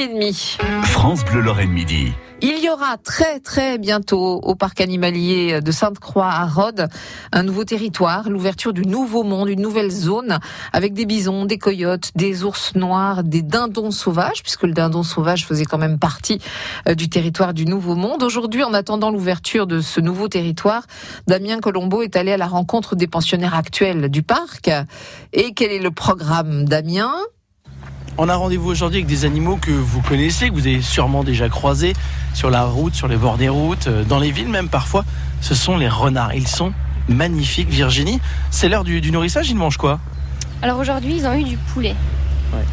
midi et demi. France Bleu Lorraine Midi. Il y aura très très bientôt au parc animalier de Sainte-Croix à Rhodes un nouveau territoire, l'ouverture du nouveau monde, une nouvelle zone avec des bisons, des coyotes, des ours noirs, des dindons sauvages, puisque le dindon sauvage faisait quand même partie euh, du territoire du nouveau monde. Aujourd'hui, en attendant l'ouverture de ce nouveau territoire, Damien Colombo est allé à la rencontre des pensionnaires actuels du parc. Et quel est le programme, Damien? On a rendez-vous aujourd'hui avec des animaux que vous connaissez, que vous avez sûrement déjà croisés sur la route, sur les bords des routes, euh, dans les villes même parfois. Ce sont les renards. Ils sont magnifiques, Virginie. C'est l'heure du, nourrissage, ils mangent quoi? Alors aujourd'hui, ils ont eu du poulet.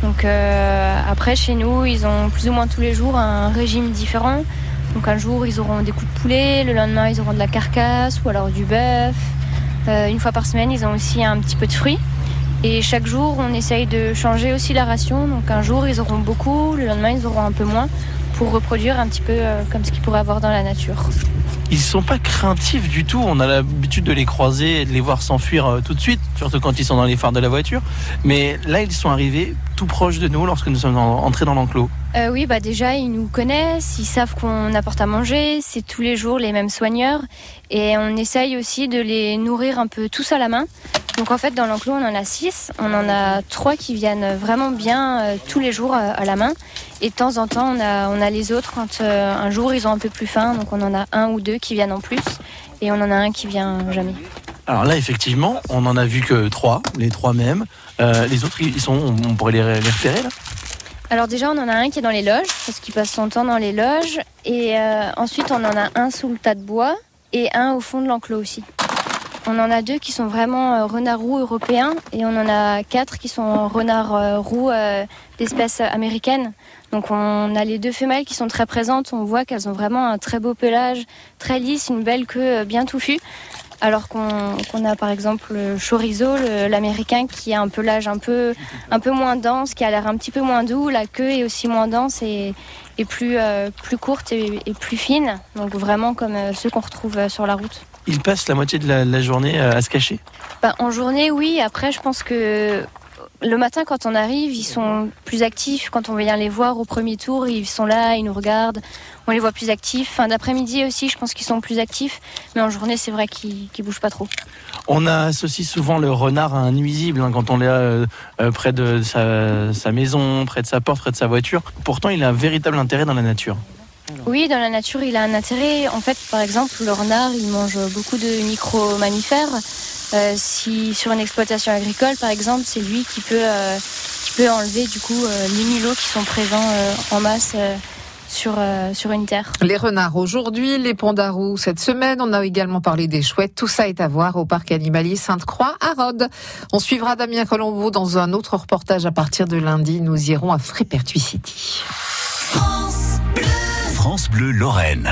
Donc euh, après, chez nous, ils ont plus ou moins tous les jours un régime différent. Donc un jour, ils auront des coups de poulet, le lendemain, ils auront de la carcasse ou alors du bœuf. Euh, une fois par semaine, ils ont aussi un petit peu de fruits. Et chaque jour, on essaye de changer aussi la ration. Donc un jour, ils auront beaucoup, le lendemain, ils auront un peu moins pour reproduire un petit peu euh, comme ce qu'ils pourraient avoir dans la nature. Ils sont pas craintifs du tout. On a l'habitude de les croiser et de les voir s'enfuir euh, tout de suite, surtout quand ils sont dans les phares de la voiture. Mais là, ils sont arrivés tout proches de nous lorsque nous sommes entrés dans l'enclos. Euh, oui, bah déjà, ils nous connaissent, ils savent qu'on apporte à manger, c'est tous les jours les mêmes soigneurs. Et on essaye aussi de les nourrir un peu tous à la main. Donc en fait, dans l'enclos, on en a six. On en a trois qui viennent vraiment bien euh, tous les jours euh, à la main. Et de temps en temps, on a, les autres quand un jour ils ont un peu plus faim. Donc on en a un ou deux qui viennent en plus. Et on en a un qui vient jamais. Alors là, effectivement, on en a vu que trois, les trois mêmes. les autres, ils sont, on pourrait les, les repérer là? Alors déjà, on en a un qui est dans les loges, parce qu'il passe son temps dans les loges. Et ensuite, on en a un sous le tas de bois et un au fond de l'enclos aussi. On en a deux qui sont vraiment euh, renards roux européens et on en a quatre qui sont renards euh, roux euh, d'espèce américaine. Donc on a les deux femelles qui sont très présentes. On voit qu'elles ont vraiment un très beau pelage, très lisse, une belle queue bien touffue. Alors qu'on a par exemple le chorizo, l'américain, qui a un pelage un peu, un peu moins dense, qui a l'air un petit peu moins doux. La queue est aussi moins dense et, plus, plus courte et, et, plus fine. Donc vraiment comme ceux qu'on retrouve sur la route ils passent la moitié de la, journée euh, à se cacher? Bah, En journée, oui. Après, je pense que le matin, quand on arrive, ils sont plus actifs. Quand on vient les voir au premier tour, ils sont là, ils nous regardent. On les voit plus actifs. Fin d'après-midi aussi, je pense qu'ils sont plus actifs. Mais en journée, c'est vrai qu'ils ne bougent pas trop. On associe souvent le renard à un nuisible hein, quand on est euh, euh, près de sa, sa, maison, près de sa porte, près de sa voiture. Pourtant, il a un véritable intérêt dans la nature. Oui, dans la nature, il a un intérêt. En fait, par exemple, le renard, il mange beaucoup de micro-mammifères. Euh, si sur une exploitation agricole, par exemple, c'est lui qui peut, euh, qui peut enlever du coup euh, les mulots qui sont présents en masse sur, sur une terre. Les renards aujourd'hui, les pandarous cette semaine. On a également parlé des chouettes. Tout ça est à voir au parc animalier Sainte-Croix à Rhodes. On suivra Damien Colombo dans un autre reportage à partir de lundi. Nous irons à Frépertuis City. France Bleu Lorraine.